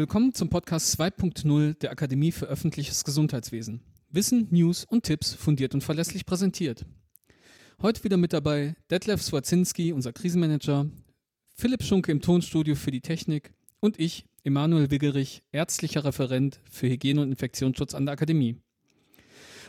Willkommen zum Podcast 2.0 der Akademie für öffentliches Gesundheitswesen. Wissen, News und Tipps fundiert und verlässlich präsentiert. Heute wieder mit dabei Detlef Swazinski, unser Krisenmanager, Philipp Schunke im Tonstudio für die Technik und ich, Emanuel Wiggerich, ärztlicher Referent für Hygiene und Infektionsschutz an der Akademie.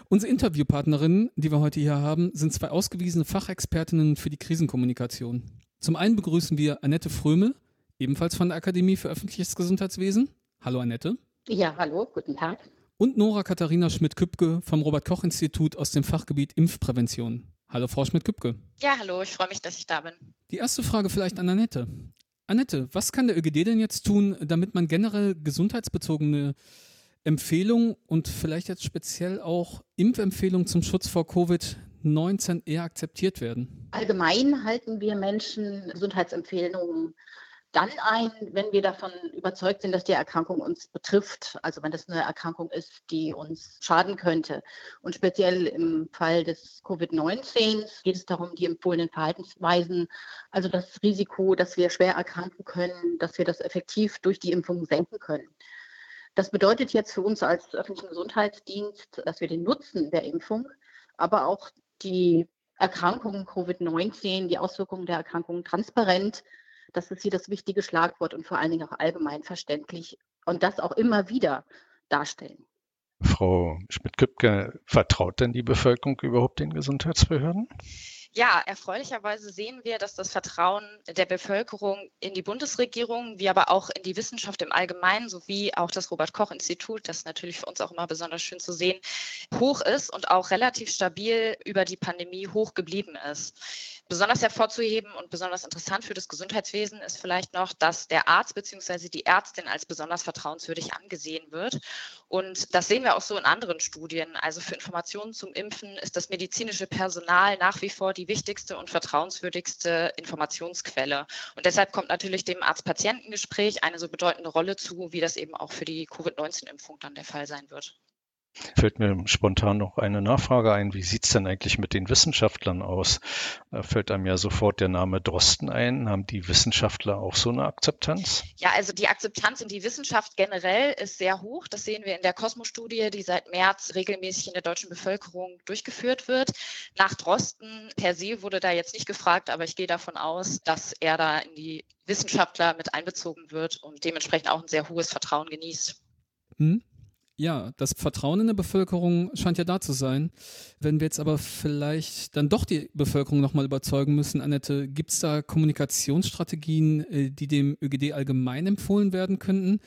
Unsere Interviewpartnerinnen, die wir heute hier haben, sind zwei ausgewiesene Fachexpertinnen für die Krisenkommunikation. Zum einen begrüßen wir Annette Fröme, ebenfalls von der Akademie für öffentliches Gesundheitswesen. Hallo Annette. Ja, hallo, guten Tag. Und Nora Katharina Schmidt-Küppke vom Robert-Koch-Institut aus dem Fachgebiet Impfprävention. Hallo Frau Schmidt-Küppke. Ja, hallo, ich freue mich, dass ich da bin. Die erste Frage vielleicht an Annette. Annette, was kann der ÖGD denn jetzt tun, damit man generell gesundheitsbezogene Empfehlungen und vielleicht jetzt speziell auch Impfempfehlungen zum Schutz vor Covid-19 eher akzeptiert werden? Allgemein halten wir Menschen Gesundheitsempfehlungen dann ein, wenn wir davon überzeugt sind, dass die Erkrankung uns betrifft, also wenn das eine Erkrankung ist, die uns schaden könnte. Und speziell im Fall des Covid-19 geht es darum, die empfohlenen Verhaltensweisen, also das Risiko, dass wir schwer erkranken können, dass wir das effektiv durch die Impfung senken können. Das bedeutet jetzt für uns als öffentlichen Gesundheitsdienst, dass wir den Nutzen der Impfung, aber auch die Erkrankungen Covid-19, die Auswirkungen der Erkrankung transparent das ist hier das wichtige Schlagwort und vor allen Dingen auch allgemein verständlich und das auch immer wieder darstellen. Frau Schmidt-Küppke, vertraut denn die Bevölkerung überhaupt den Gesundheitsbehörden? Ja, erfreulicherweise sehen wir, dass das Vertrauen der Bevölkerung in die Bundesregierung, wie aber auch in die Wissenschaft im Allgemeinen, sowie auch das Robert-Koch-Institut, das ist natürlich für uns auch immer besonders schön zu sehen, hoch ist und auch relativ stabil über die Pandemie hoch geblieben ist. Besonders hervorzuheben und besonders interessant für das Gesundheitswesen ist vielleicht noch, dass der Arzt bzw. die Ärztin als besonders vertrauenswürdig angesehen wird. Und das sehen wir auch so in anderen Studien. Also für Informationen zum Impfen ist das medizinische Personal nach wie vor die wichtigste und vertrauenswürdigste Informationsquelle. Und deshalb kommt natürlich dem Arzt-Patientengespräch eine so bedeutende Rolle zu, wie das eben auch für die Covid-19-Impfung dann der Fall sein wird. Fällt mir spontan noch eine Nachfrage ein. Wie sieht es denn eigentlich mit den Wissenschaftlern aus? Da fällt einem ja sofort der Name Drosten ein. Haben die Wissenschaftler auch so eine Akzeptanz? Ja, also die Akzeptanz in die Wissenschaft generell ist sehr hoch. Das sehen wir in der Kosmos-Studie, die seit März regelmäßig in der deutschen Bevölkerung durchgeführt wird. Nach Drosten per se wurde da jetzt nicht gefragt, aber ich gehe davon aus, dass er da in die Wissenschaftler mit einbezogen wird und dementsprechend auch ein sehr hohes Vertrauen genießt. Hm? Ja, das Vertrauen in der Bevölkerung scheint ja da zu sein. Wenn wir jetzt aber vielleicht dann doch die Bevölkerung nochmal überzeugen müssen, Annette, gibt es da Kommunikationsstrategien, äh, die dem ÖGD allgemein empfohlen werden könnten?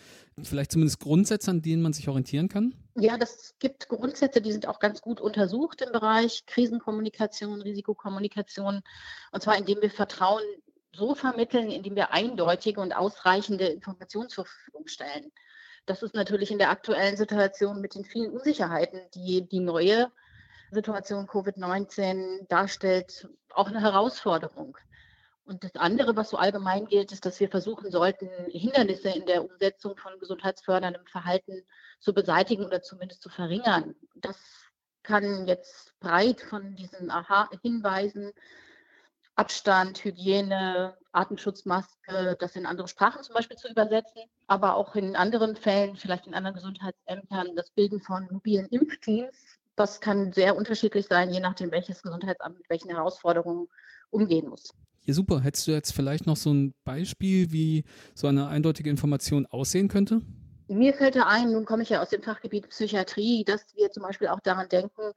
Vielleicht zumindest Grundsätze, an denen man sich orientieren kann? Ja, das gibt Grundsätze, die sind auch ganz gut untersucht im Bereich Krisenkommunikation, Risikokommunikation. Und zwar indem wir Vertrauen so vermitteln, indem wir eindeutige und ausreichende Informationen zur Verfügung stellen. Das ist natürlich in der aktuellen Situation mit den vielen Unsicherheiten, die die neue Situation Covid-19 darstellt, auch eine Herausforderung. Und das andere, was so allgemein gilt, ist, dass wir versuchen sollten, Hindernisse in der Umsetzung von gesundheitsförderndem Verhalten zu beseitigen oder zumindest zu verringern. Das kann jetzt breit von diesen Aha-Hinweisen Abstand, Hygiene, Atemschutzmaske, das in andere Sprachen zum Beispiel zu übersetzen, aber auch in anderen Fällen, vielleicht in anderen Gesundheitsämtern, das Bilden von mobilen Impfteams. Das kann sehr unterschiedlich sein, je nachdem, welches Gesundheitsamt mit welchen Herausforderungen umgehen muss. Ja, super. Hättest du jetzt vielleicht noch so ein Beispiel, wie so eine eindeutige Information aussehen könnte? Mir fällt da ein, nun komme ich ja aus dem Fachgebiet Psychiatrie, dass wir zum Beispiel auch daran denken,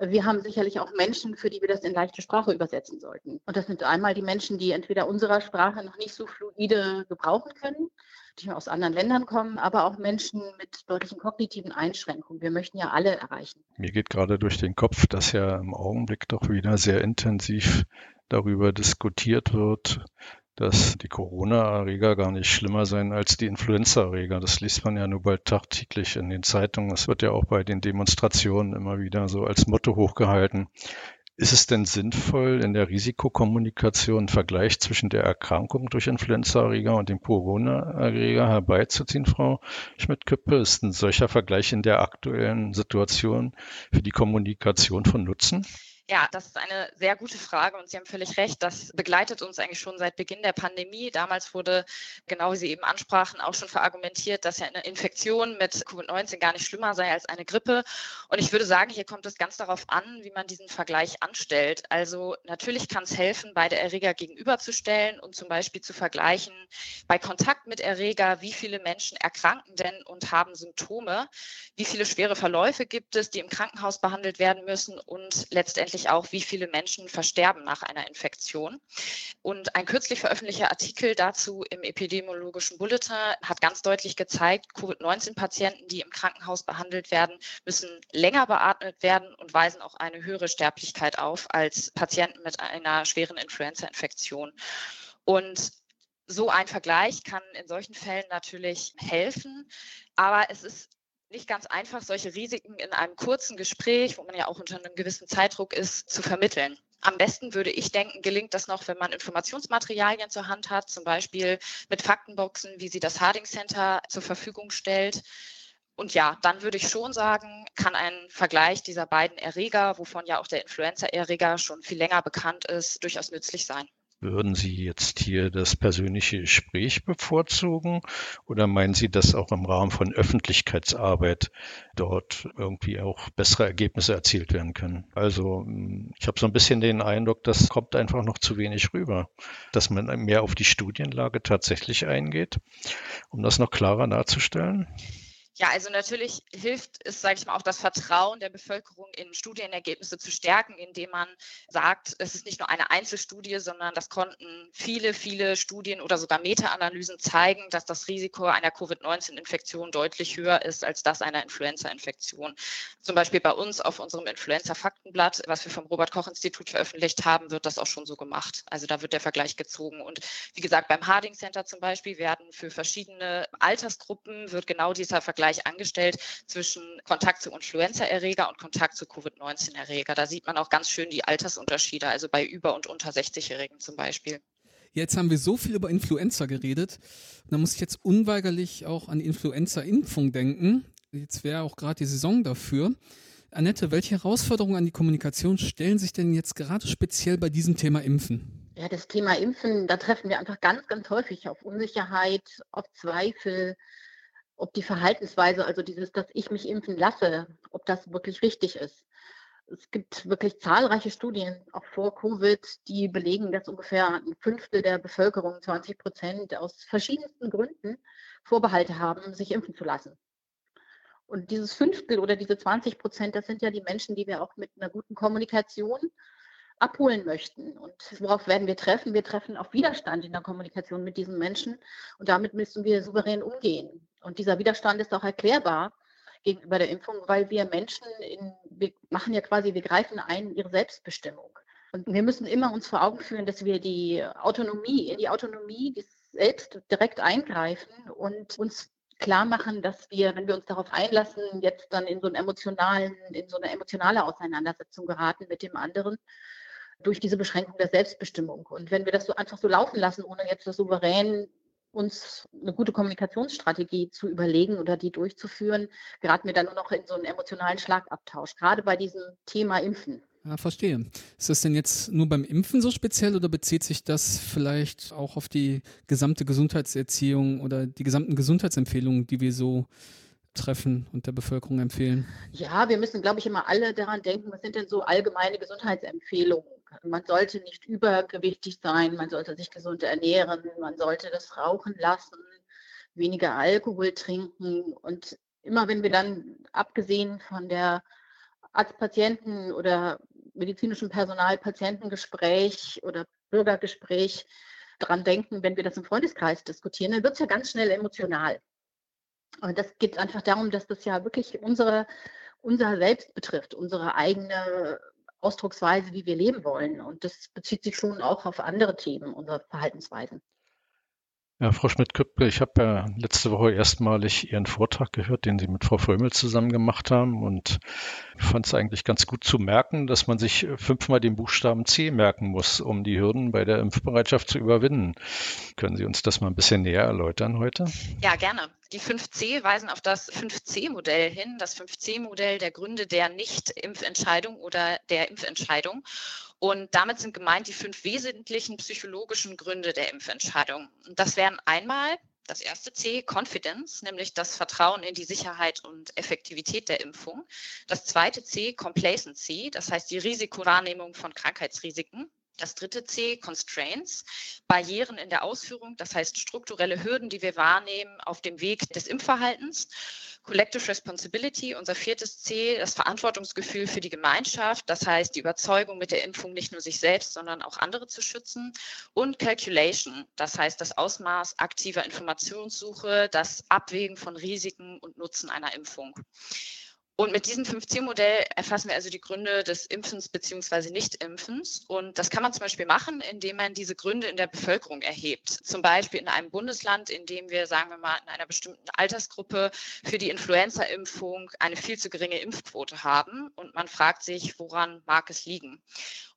wir haben sicherlich auch Menschen, für die wir das in leichte Sprache übersetzen sollten. Und das sind einmal die Menschen, die entweder unserer Sprache noch nicht so fluide gebrauchen können, die aus anderen Ländern kommen, aber auch Menschen mit deutlichen kognitiven Einschränkungen. Wir möchten ja alle erreichen. Mir geht gerade durch den Kopf, dass ja im Augenblick doch wieder sehr intensiv darüber diskutiert wird, dass die Corona-Erreger gar nicht schlimmer seien als die Influenza-Erreger. Das liest man ja nur bald tagtäglich in den Zeitungen. Das wird ja auch bei den Demonstrationen immer wieder so als Motto hochgehalten. Ist es denn sinnvoll, in der Risikokommunikation einen Vergleich zwischen der Erkrankung durch Influenza-Erreger und dem Corona-Erreger herbeizuziehen, Frau Schmidt-Küppe? Ist ein solcher Vergleich in der aktuellen Situation für die Kommunikation von Nutzen? Ja, das ist eine sehr gute Frage und Sie haben völlig recht. Das begleitet uns eigentlich schon seit Beginn der Pandemie. Damals wurde, genau wie Sie eben ansprachen, auch schon verargumentiert, dass ja eine Infektion mit Covid-19 gar nicht schlimmer sei als eine Grippe. Und ich würde sagen, hier kommt es ganz darauf an, wie man diesen Vergleich anstellt. Also natürlich kann es helfen, beide Erreger gegenüberzustellen und zum Beispiel zu vergleichen bei Kontakt mit Erreger, wie viele Menschen erkranken denn und haben Symptome, wie viele schwere Verläufe gibt es, die im Krankenhaus behandelt werden müssen und letztendlich letztendlich auch, wie viele Menschen versterben nach einer Infektion. Und ein kürzlich veröffentlichter Artikel dazu im epidemiologischen Bulletin hat ganz deutlich gezeigt, Covid-19-Patienten, die im Krankenhaus behandelt werden, müssen länger beatmet werden und weisen auch eine höhere Sterblichkeit auf als Patienten mit einer schweren Influenza-Infektion. Und so ein Vergleich kann in solchen Fällen natürlich helfen, aber es ist nicht ganz einfach, solche Risiken in einem kurzen Gespräch, wo man ja auch unter einem gewissen Zeitdruck ist, zu vermitteln. Am besten würde ich denken, gelingt das noch, wenn man Informationsmaterialien zur Hand hat, zum Beispiel mit Faktenboxen, wie sie das Harding Center zur Verfügung stellt. Und ja, dann würde ich schon sagen, kann ein Vergleich dieser beiden Erreger, wovon ja auch der Influenza-Erreger schon viel länger bekannt ist, durchaus nützlich sein. Würden Sie jetzt hier das persönliche Gespräch bevorzugen oder meinen Sie, dass auch im Rahmen von Öffentlichkeitsarbeit dort irgendwie auch bessere Ergebnisse erzielt werden können? Also ich habe so ein bisschen den Eindruck, das kommt einfach noch zu wenig rüber, dass man mehr auf die Studienlage tatsächlich eingeht, um das noch klarer darzustellen. Ja, also natürlich hilft es, sage ich mal, auch das Vertrauen der Bevölkerung in Studienergebnisse zu stärken, indem man sagt, es ist nicht nur eine Einzelstudie, sondern das konnten viele, viele Studien oder sogar Meta-Analysen zeigen, dass das Risiko einer Covid-19-Infektion deutlich höher ist als das einer Influenza-Infektion. Zum Beispiel bei uns auf unserem Influenza-Faktenblatt, was wir vom Robert-Koch-Institut veröffentlicht haben, wird das auch schon so gemacht. Also da wird der Vergleich gezogen. Und wie gesagt, beim Harding Center zum Beispiel werden für verschiedene Altersgruppen wird genau dieser Vergleich Vergleich angestellt zwischen Kontakt zu Influenza-Erreger und Kontakt zu Covid-19-Erreger. Da sieht man auch ganz schön die Altersunterschiede, also bei über und unter 60-Jährigen zum Beispiel. Jetzt haben wir so viel über Influenza geredet. Da muss ich jetzt unweigerlich auch an die Influenza-Impfung denken. Jetzt wäre auch gerade die Saison dafür. Annette, welche Herausforderungen an die Kommunikation stellen sich denn jetzt gerade speziell bei diesem Thema Impfen? Ja, das Thema Impfen, da treffen wir einfach ganz, ganz häufig auf Unsicherheit, auf Zweifel, ob die Verhaltensweise, also dieses, dass ich mich impfen lasse, ob das wirklich richtig ist. Es gibt wirklich zahlreiche Studien, auch vor Covid, die belegen, dass ungefähr ein Fünftel der Bevölkerung, 20 Prozent, aus verschiedensten Gründen Vorbehalte haben, sich impfen zu lassen. Und dieses Fünftel oder diese 20 Prozent, das sind ja die Menschen, die wir auch mit einer guten Kommunikation abholen möchten. Und worauf werden wir treffen? Wir treffen auf Widerstand in der Kommunikation mit diesen Menschen und damit müssen wir souverän umgehen. Und dieser Widerstand ist auch erklärbar gegenüber der Impfung, weil wir Menschen in, wir machen ja quasi, wir greifen ein in ihre Selbstbestimmung. Und wir müssen immer uns vor Augen führen, dass wir die Autonomie, in die Autonomie selbst direkt eingreifen und uns klar machen, dass wir, wenn wir uns darauf einlassen, jetzt dann in so einen emotionalen, in so eine emotionale Auseinandersetzung geraten mit dem anderen durch diese Beschränkung der Selbstbestimmung. Und wenn wir das so einfach so laufen lassen, ohne jetzt das souverän uns eine gute Kommunikationsstrategie zu überlegen oder die durchzuführen, geraten wir dann nur noch in so einen emotionalen Schlagabtausch, gerade bei diesem Thema Impfen. Ja, verstehe. Ist das denn jetzt nur beim Impfen so speziell oder bezieht sich das vielleicht auch auf die gesamte Gesundheitserziehung oder die gesamten Gesundheitsempfehlungen, die wir so treffen und der Bevölkerung empfehlen? Ja, wir müssen, glaube ich, immer alle daran denken, was sind denn so allgemeine Gesundheitsempfehlungen? Man sollte nicht übergewichtig sein, man sollte sich gesund ernähren, man sollte das Rauchen lassen, weniger Alkohol trinken. Und immer wenn wir dann, abgesehen von der Arzt-Patienten- oder medizinischen Personal-Patientengespräch oder Bürgergespräch dran denken, wenn wir das im Freundeskreis diskutieren, dann wird es ja ganz schnell emotional. Und das geht einfach darum, dass das ja wirklich unsere, unser Selbst betrifft, unsere eigene Ausdrucksweise, wie wir leben wollen. Und das bezieht sich schon auch auf andere Themen, unsere Verhaltensweisen. Ja, Frau Schmidt-Köpke, ich habe ja letzte Woche erstmalig Ihren Vortrag gehört, den Sie mit Frau Frömel zusammen gemacht haben und fand es eigentlich ganz gut zu merken, dass man sich fünfmal den Buchstaben C merken muss, um die Hürden bei der Impfbereitschaft zu überwinden. Können Sie uns das mal ein bisschen näher erläutern heute? Ja, gerne. Die 5C weisen auf das 5C-Modell hin, das 5C-Modell der Gründe der Nicht-Impfentscheidung oder der Impfentscheidung. Und damit sind gemeint die fünf wesentlichen psychologischen Gründe der Impfentscheidung. Und das wären einmal das erste C, Confidence, nämlich das Vertrauen in die Sicherheit und Effektivität der Impfung. Das zweite C, Complacency, das heißt die Risikowahrnehmung von Krankheitsrisiken. Das dritte C, Constraints, Barrieren in der Ausführung, das heißt strukturelle Hürden, die wir wahrnehmen auf dem Weg des Impfverhaltens. Collective Responsibility, unser viertes C, das Verantwortungsgefühl für die Gemeinschaft, das heißt die Überzeugung mit der Impfung nicht nur sich selbst, sondern auch andere zu schützen. Und Calculation, das heißt das Ausmaß aktiver Informationssuche, das Abwägen von Risiken und Nutzen einer Impfung. Und mit diesem 5C-Modell erfassen wir also die Gründe des Impfens bzw. Nicht-Impfens. Und das kann man zum Beispiel machen, indem man diese Gründe in der Bevölkerung erhebt. Zum Beispiel in einem Bundesland, in dem wir, sagen wir mal, in einer bestimmten Altersgruppe für die Influenza-Impfung eine viel zu geringe Impfquote haben. Und man fragt sich, woran mag es liegen?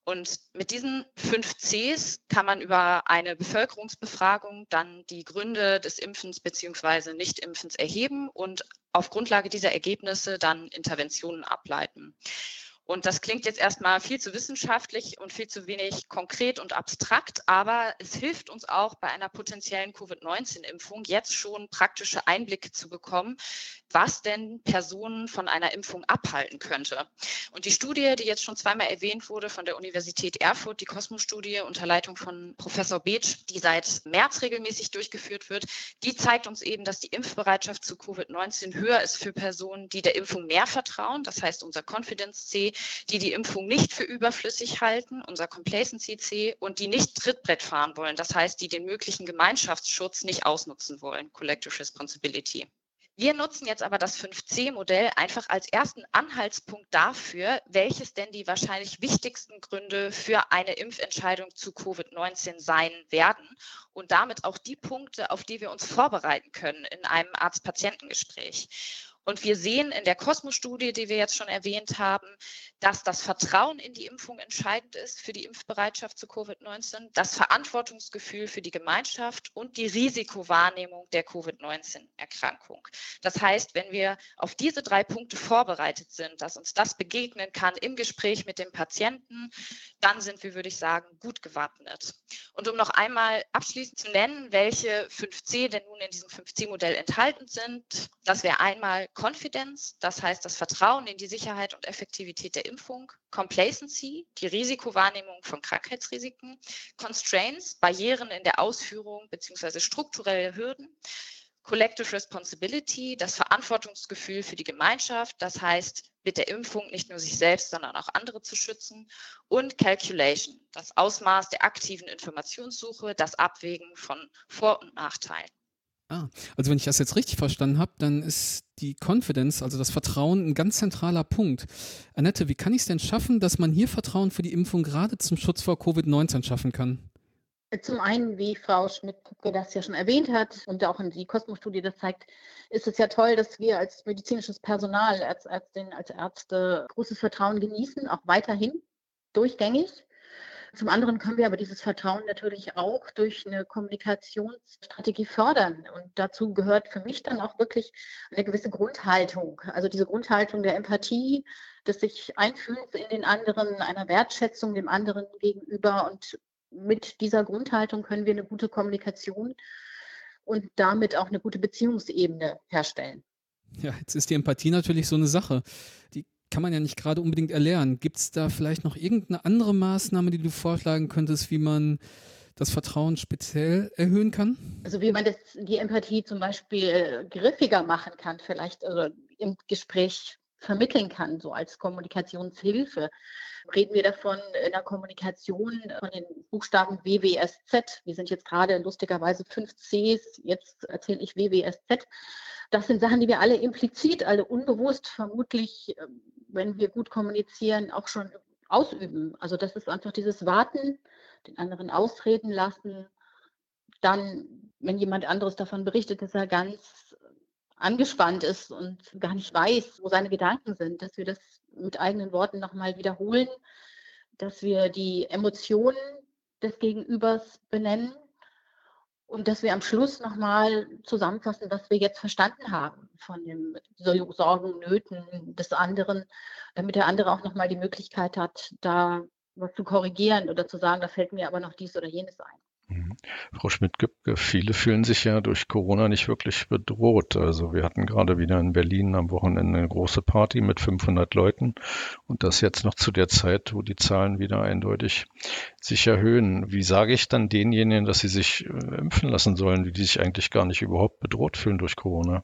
Und mit diesen fünf Cs kann man über eine Bevölkerungsbefragung dann die Gründe des Impfens bzw. Nicht-Impfens erheben und auf Grundlage dieser Ergebnisse dann Interventionen ableiten. Und das klingt jetzt erstmal viel zu wissenschaftlich und viel zu wenig konkret und abstrakt, aber es hilft uns auch bei einer potenziellen Covid-19-Impfung jetzt schon praktische Einblicke zu bekommen, was denn Personen von einer Impfung abhalten könnte. Und die Studie, die jetzt schon zweimal erwähnt wurde von der Universität Erfurt, die Kosmos-Studie unter Leitung von Professor Beetsch, die seit März regelmäßig durchgeführt wird, die zeigt uns eben, dass die Impfbereitschaft zu Covid-19 höher ist für Personen, die der Impfung mehr vertrauen. Das heißt, unser Confidence C, die die Impfung nicht für überflüssig halten, unser Complacency C und die nicht Trittbrett fahren wollen. Das heißt, die den möglichen Gemeinschaftsschutz nicht ausnutzen wollen, Collective Responsibility. Wir nutzen jetzt aber das 5C-Modell einfach als ersten Anhaltspunkt dafür, welches denn die wahrscheinlich wichtigsten Gründe für eine Impfentscheidung zu Covid-19 sein werden und damit auch die Punkte, auf die wir uns vorbereiten können in einem Arzt-Patientengespräch. Und wir sehen in der Kosmos-Studie, die wir jetzt schon erwähnt haben, dass das Vertrauen in die Impfung entscheidend ist für die Impfbereitschaft zu Covid-19, das Verantwortungsgefühl für die Gemeinschaft und die Risikowahrnehmung der Covid-19-Erkrankung. Das heißt, wenn wir auf diese drei Punkte vorbereitet sind, dass uns das begegnen kann im Gespräch mit dem Patienten, dann sind wir, würde ich sagen, gut gewappnet. Und um noch einmal abschließend zu nennen, welche 5C denn nun in diesem 5C-Modell enthalten sind, das wäre einmal Confidence, das heißt das Vertrauen in die Sicherheit und Effektivität der Impfung, Complacency, die Risikowahrnehmung von Krankheitsrisiken, Constraints, Barrieren in der Ausführung bzw. strukturelle Hürden, Collective Responsibility, das Verantwortungsgefühl für die Gemeinschaft, das heißt mit der Impfung nicht nur sich selbst, sondern auch andere zu schützen und Calculation, das Ausmaß der aktiven Informationssuche, das Abwägen von Vor- und Nachteilen. Ah, also wenn ich das jetzt richtig verstanden habe, dann ist die Confidence, also das Vertrauen, ein ganz zentraler Punkt. Annette, wie kann ich es denn schaffen, dass man hier Vertrauen für die Impfung gerade zum Schutz vor Covid-19 schaffen kann? Zum einen, wie Frau Schmidt-Kupke das ja schon erwähnt hat und auch in die Kosmos-Studie das zeigt, ist es ja toll, dass wir als medizinisches Personal, als Ärztinnen, als Ärzte großes Vertrauen genießen, auch weiterhin durchgängig. Zum anderen können wir aber dieses Vertrauen natürlich auch durch eine Kommunikationsstrategie fördern. Und dazu gehört für mich dann auch wirklich eine gewisse Grundhaltung. Also diese Grundhaltung der Empathie, des sich Einfühlens in den anderen, einer Wertschätzung dem anderen gegenüber. Und mit dieser Grundhaltung können wir eine gute Kommunikation und damit auch eine gute Beziehungsebene herstellen. Ja, jetzt ist die Empathie natürlich so eine Sache. Die kann man ja nicht gerade unbedingt erlernen. Gibt es da vielleicht noch irgendeine andere Maßnahme, die du vorschlagen könntest, wie man das Vertrauen speziell erhöhen kann? Also wie man das, die Empathie zum Beispiel griffiger machen kann, vielleicht also im Gespräch vermitteln kann, so als Kommunikationshilfe. Reden wir davon in der Kommunikation von den Buchstaben WWSZ. Wir sind jetzt gerade lustigerweise 5 Cs, jetzt erzähle ich WWSZ. Das sind Sachen, die wir alle implizit, alle unbewusst vermutlich ähm, wenn wir gut kommunizieren, auch schon ausüben. Also das ist einfach dieses Warten, den anderen ausreden lassen. Dann, wenn jemand anderes davon berichtet, dass er ganz angespannt ist und gar nicht weiß, wo seine Gedanken sind, dass wir das mit eigenen Worten nochmal wiederholen, dass wir die Emotionen des Gegenübers benennen und dass wir am Schluss nochmal zusammenfassen, was wir jetzt verstanden haben von den Sorgen, Nöten des anderen, damit der andere auch nochmal die Möglichkeit hat, da was zu korrigieren oder zu sagen, da fällt mir aber noch dies oder jenes ein. Mhm. Frau Schmidt-Gübke, viele fühlen sich ja durch Corona nicht wirklich bedroht. Also wir hatten gerade wieder in Berlin am Wochenende eine große Party mit 500 Leuten und das jetzt noch zu der Zeit, wo die Zahlen wieder eindeutig sich erhöhen. Wie sage ich dann denjenigen, dass sie sich äh, impfen lassen sollen, die sich eigentlich gar nicht überhaupt bedroht fühlen durch Corona?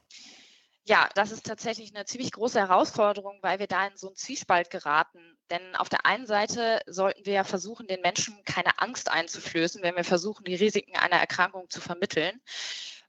Ja, das ist tatsächlich eine ziemlich große Herausforderung, weil wir da in so einen Zwiespalt geraten. Denn auf der einen Seite sollten wir ja versuchen, den Menschen keine Angst einzuflößen, wenn wir versuchen, die Risiken einer Erkrankung zu vermitteln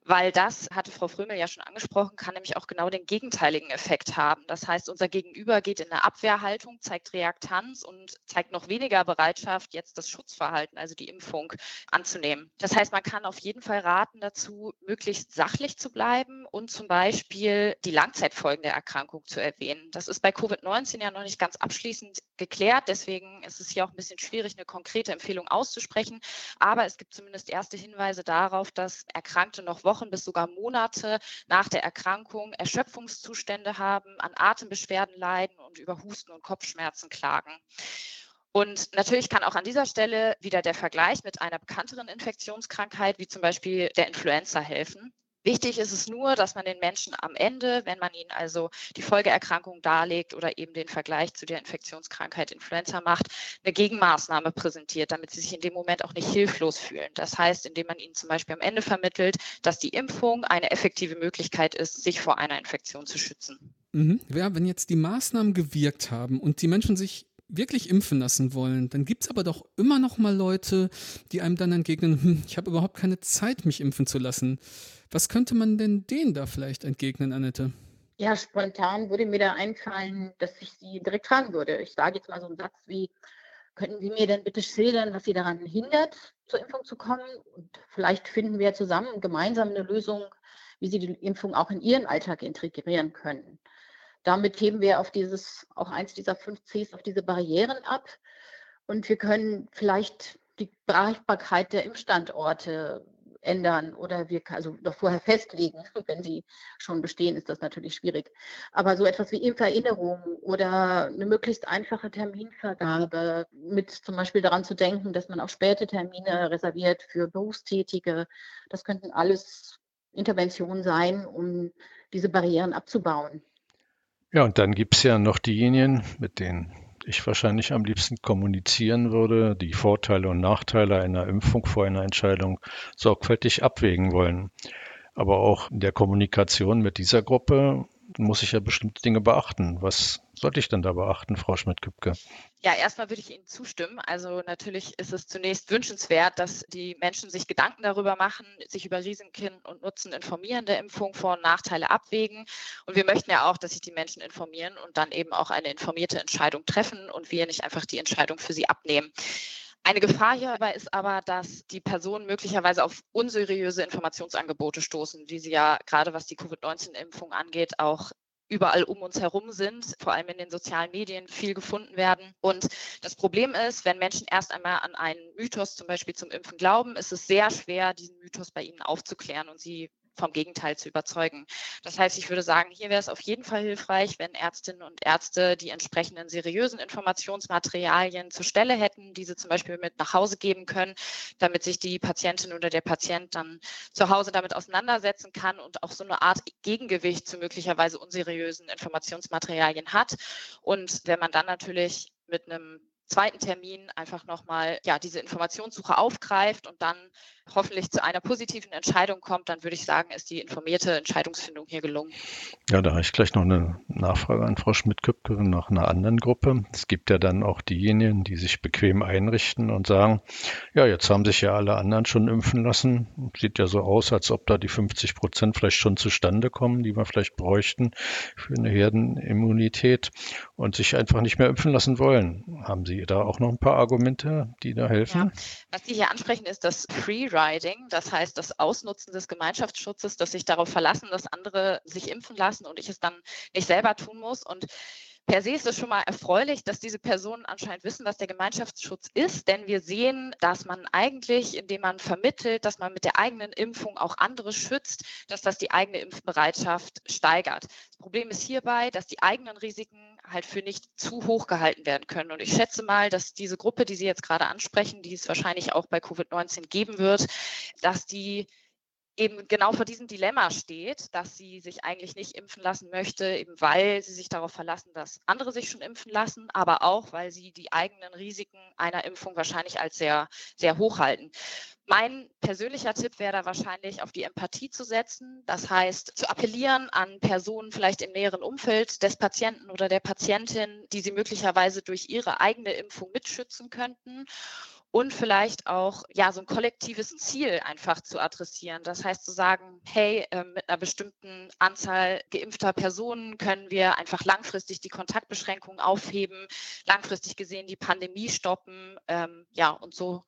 weil das, hatte Frau Frömel ja schon angesprochen, kann nämlich auch genau den gegenteiligen Effekt haben. Das heißt, unser Gegenüber geht in eine Abwehrhaltung, zeigt Reaktanz und zeigt noch weniger Bereitschaft, jetzt das Schutzverhalten, also die Impfung, anzunehmen. Das heißt, man kann auf jeden Fall raten dazu, möglichst sachlich zu bleiben und zum Beispiel die Langzeitfolgen der Erkrankung zu erwähnen. Das ist bei Covid-19 ja noch nicht ganz abschließend geklärt. Deswegen ist es hier auch ein bisschen schwierig, eine konkrete Empfehlung auszusprechen. Aber es gibt zumindest erste Hinweise darauf, dass Erkrankte noch Wochen bis sogar Monate nach der Erkrankung Erschöpfungszustände haben, an Atembeschwerden leiden und über Husten und Kopfschmerzen klagen. Und natürlich kann auch an dieser Stelle wieder der Vergleich mit einer bekannteren Infektionskrankheit wie zum Beispiel der Influenza helfen. Wichtig ist es nur, dass man den Menschen am Ende, wenn man ihnen also die Folgeerkrankung darlegt oder eben den Vergleich zu der Infektionskrankheit Influenza macht, eine Gegenmaßnahme präsentiert, damit sie sich in dem Moment auch nicht hilflos fühlen. Das heißt, indem man ihnen zum Beispiel am Ende vermittelt, dass die Impfung eine effektive Möglichkeit ist, sich vor einer Infektion zu schützen. Mhm. Ja, wenn jetzt die Maßnahmen gewirkt haben und die Menschen sich wirklich impfen lassen wollen, dann gibt es aber doch immer noch mal Leute, die einem dann entgegnen, hm, ich habe überhaupt keine Zeit, mich impfen zu lassen. Was könnte man denn denen da vielleicht entgegnen, Annette? Ja, spontan würde mir da einfallen, dass ich sie direkt fragen würde. Ich sage jetzt mal so einen Satz wie, könnten Sie mir denn bitte schildern, was Sie daran hindert, zur Impfung zu kommen? Und vielleicht finden wir zusammen gemeinsam eine Lösung, wie Sie die Impfung auch in Ihren Alltag integrieren können. Damit heben wir auf dieses, auch eins dieser fünf Cs, auf diese Barrieren ab. Und wir können vielleicht die Bereichbarkeit der Impfstandorte ändern oder wir also noch vorher festlegen. Wenn sie schon bestehen, ist das natürlich schwierig. Aber so etwas wie Impferinnerung oder eine möglichst einfache Terminvergabe mit zum Beispiel daran zu denken, dass man auch späte Termine reserviert für Berufstätige, das könnten alles Interventionen sein, um diese Barrieren abzubauen. Ja, und dann gibt es ja noch diejenigen, mit denen ich wahrscheinlich am liebsten kommunizieren würde, die Vorteile und Nachteile einer Impfung vor einer Entscheidung sorgfältig abwägen wollen. Aber auch in der Kommunikation mit dieser Gruppe muss ich ja bestimmte Dinge beachten. Was sollte ich denn da beachten, Frau Schmidt-Kübke? Ja, erstmal würde ich Ihnen zustimmen. Also natürlich ist es zunächst wünschenswert, dass die Menschen sich Gedanken darüber machen, sich über Risiken und Nutzen informieren der Impfung, Vor- und Nachteile abwägen. Und wir möchten ja auch, dass sich die Menschen informieren und dann eben auch eine informierte Entscheidung treffen und wir nicht einfach die Entscheidung für sie abnehmen. Eine Gefahr hierbei ist aber, dass die Personen möglicherweise auf unseriöse Informationsangebote stoßen, wie sie ja gerade was die Covid-19-Impfung angeht, auch überall um uns herum sind, vor allem in den sozialen Medien viel gefunden werden. Und das Problem ist, wenn Menschen erst einmal an einen Mythos zum Beispiel zum Impfen glauben, ist es sehr schwer, diesen Mythos bei ihnen aufzuklären und sie vom Gegenteil zu überzeugen. Das heißt, ich würde sagen, hier wäre es auf jeden Fall hilfreich, wenn Ärztinnen und Ärzte die entsprechenden seriösen Informationsmaterialien zur Stelle hätten, diese zum Beispiel mit nach Hause geben können, damit sich die Patientin oder der Patient dann zu Hause damit auseinandersetzen kann und auch so eine Art Gegengewicht zu möglicherweise unseriösen Informationsmaterialien hat. Und wenn man dann natürlich mit einem zweiten Termin einfach nochmal ja, diese Informationssuche aufgreift und dann hoffentlich zu einer positiven Entscheidung kommt, dann würde ich sagen, ist die informierte Entscheidungsfindung hier gelungen. Ja, da habe ich gleich noch eine Nachfrage an Frau Schmidt-Köpke nach einer anderen Gruppe. Es gibt ja dann auch diejenigen, die sich bequem einrichten und sagen, ja, jetzt haben sich ja alle anderen schon impfen lassen. Sieht ja so aus, als ob da die 50 Prozent vielleicht schon zustande kommen, die wir vielleicht bräuchten für eine Herdenimmunität und sich einfach nicht mehr impfen lassen wollen. Haben Sie da auch noch ein paar Argumente, die da helfen? Ja. Was Sie hier ansprechen, ist das Free Riding, das heißt das Ausnutzen des Gemeinschaftsschutzes, dass sich darauf verlassen, dass andere sich impfen lassen und ich es dann nicht selber tun muss. Und Per se ist es schon mal erfreulich, dass diese Personen anscheinend wissen, was der Gemeinschaftsschutz ist, denn wir sehen, dass man eigentlich, indem man vermittelt, dass man mit der eigenen Impfung auch andere schützt, dass das die eigene Impfbereitschaft steigert. Das Problem ist hierbei, dass die eigenen Risiken halt für nicht zu hoch gehalten werden können. Und ich schätze mal, dass diese Gruppe, die Sie jetzt gerade ansprechen, die es wahrscheinlich auch bei Covid-19 geben wird, dass die eben genau vor diesem Dilemma steht, dass sie sich eigentlich nicht impfen lassen möchte, eben weil sie sich darauf verlassen, dass andere sich schon impfen lassen, aber auch, weil sie die eigenen Risiken einer Impfung wahrscheinlich als sehr, sehr hoch halten. Mein persönlicher Tipp wäre da wahrscheinlich auf die Empathie zu setzen. Das heißt, zu appellieren an Personen vielleicht im näheren Umfeld des Patienten oder der Patientin, die sie möglicherweise durch ihre eigene Impfung mitschützen könnten und vielleicht auch ja so ein kollektives Ziel einfach zu adressieren. Das heißt zu sagen, hey, äh, mit einer bestimmten Anzahl geimpfter Personen können wir einfach langfristig die Kontaktbeschränkungen aufheben, langfristig gesehen die Pandemie stoppen, ähm, ja und so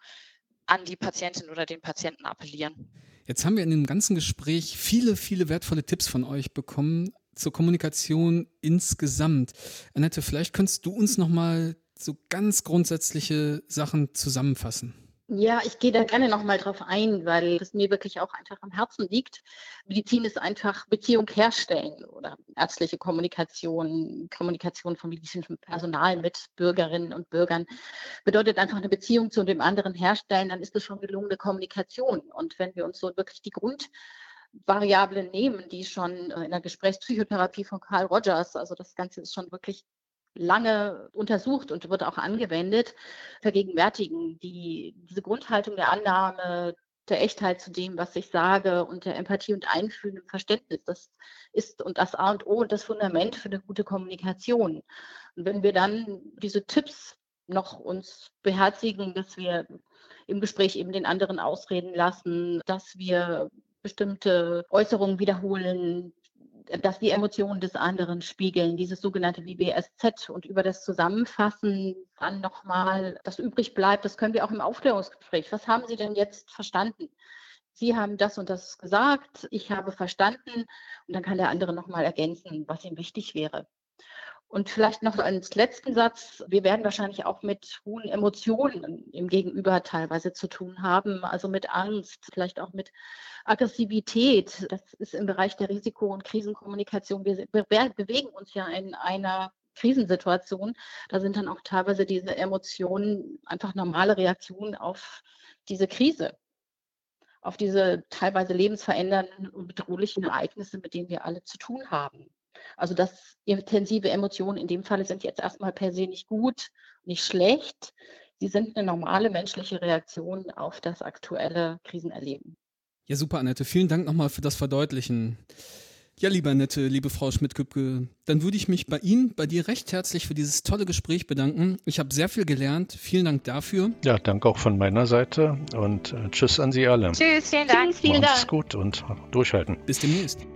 an die Patientin oder den Patienten appellieren. Jetzt haben wir in dem ganzen Gespräch viele, viele wertvolle Tipps von euch bekommen zur Kommunikation insgesamt. Annette, vielleicht könntest du uns noch mal so ganz grundsätzliche Sachen zusammenfassen? Ja, ich gehe da gerne nochmal drauf ein, weil es mir wirklich auch einfach am Herzen liegt. Medizin ist einfach Beziehung herstellen oder ärztliche Kommunikation, Kommunikation von medizinischem Personal mit Bürgerinnen und Bürgern bedeutet einfach eine Beziehung zu dem anderen herstellen, dann ist es schon gelungene Kommunikation. Und wenn wir uns so wirklich die Grundvariablen nehmen, die schon in der Gesprächspsychotherapie von Carl Rogers, also das Ganze ist schon wirklich lange untersucht und wird auch angewendet, vergegenwärtigen. Die, diese Grundhaltung der Annahme, der Echtheit zu dem, was ich sage und der Empathie und Einfühlen im Verständnis, das ist und das A und O und das Fundament für eine gute Kommunikation. Und wenn wir dann diese Tipps noch uns beherzigen, dass wir im Gespräch eben den anderen ausreden lassen, dass wir bestimmte Äußerungen wiederholen, dass die Emotionen des anderen spiegeln, dieses sogenannte WBSZ und über das Zusammenfassen dann nochmal, das übrig bleibt, das können wir auch im Aufklärungsgespräch. Was haben Sie denn jetzt verstanden? Sie haben das und das gesagt, ich habe verstanden und dann kann der andere nochmal ergänzen, was ihm wichtig wäre. Und vielleicht noch als letzten Satz, wir werden wahrscheinlich auch mit hohen Emotionen im Gegenüber teilweise zu tun haben, also mit Angst, vielleicht auch mit Aggressivität. Das ist im Bereich der Risiko- und Krisenkommunikation. Wir bewegen uns ja in einer Krisensituation. Da sind dann auch teilweise diese Emotionen einfach normale Reaktionen auf diese Krise auf diese teilweise lebensverändernden und bedrohlichen Ereignisse, mit denen wir alle zu tun haben. Also das intensive Emotionen in dem Falle sind jetzt erstmal per se nicht gut, nicht schlecht. Sie sind eine normale menschliche Reaktion auf das aktuelle Krisenerleben. Ja, super, Annette. Vielen Dank nochmal für das Verdeutlichen. Ja, liebe Annette, liebe Frau Schmidt-Küppke, dann würde ich mich bei Ihnen, bei dir recht herzlich für dieses tolle Gespräch bedanken. Ich habe sehr viel gelernt. Vielen Dank dafür. Ja, danke auch von meiner Seite und äh, tschüss an Sie alle. Tschüss, vielen Dank. Tschüss, vielen Macht's Dank. gut und durchhalten. Bis demnächst.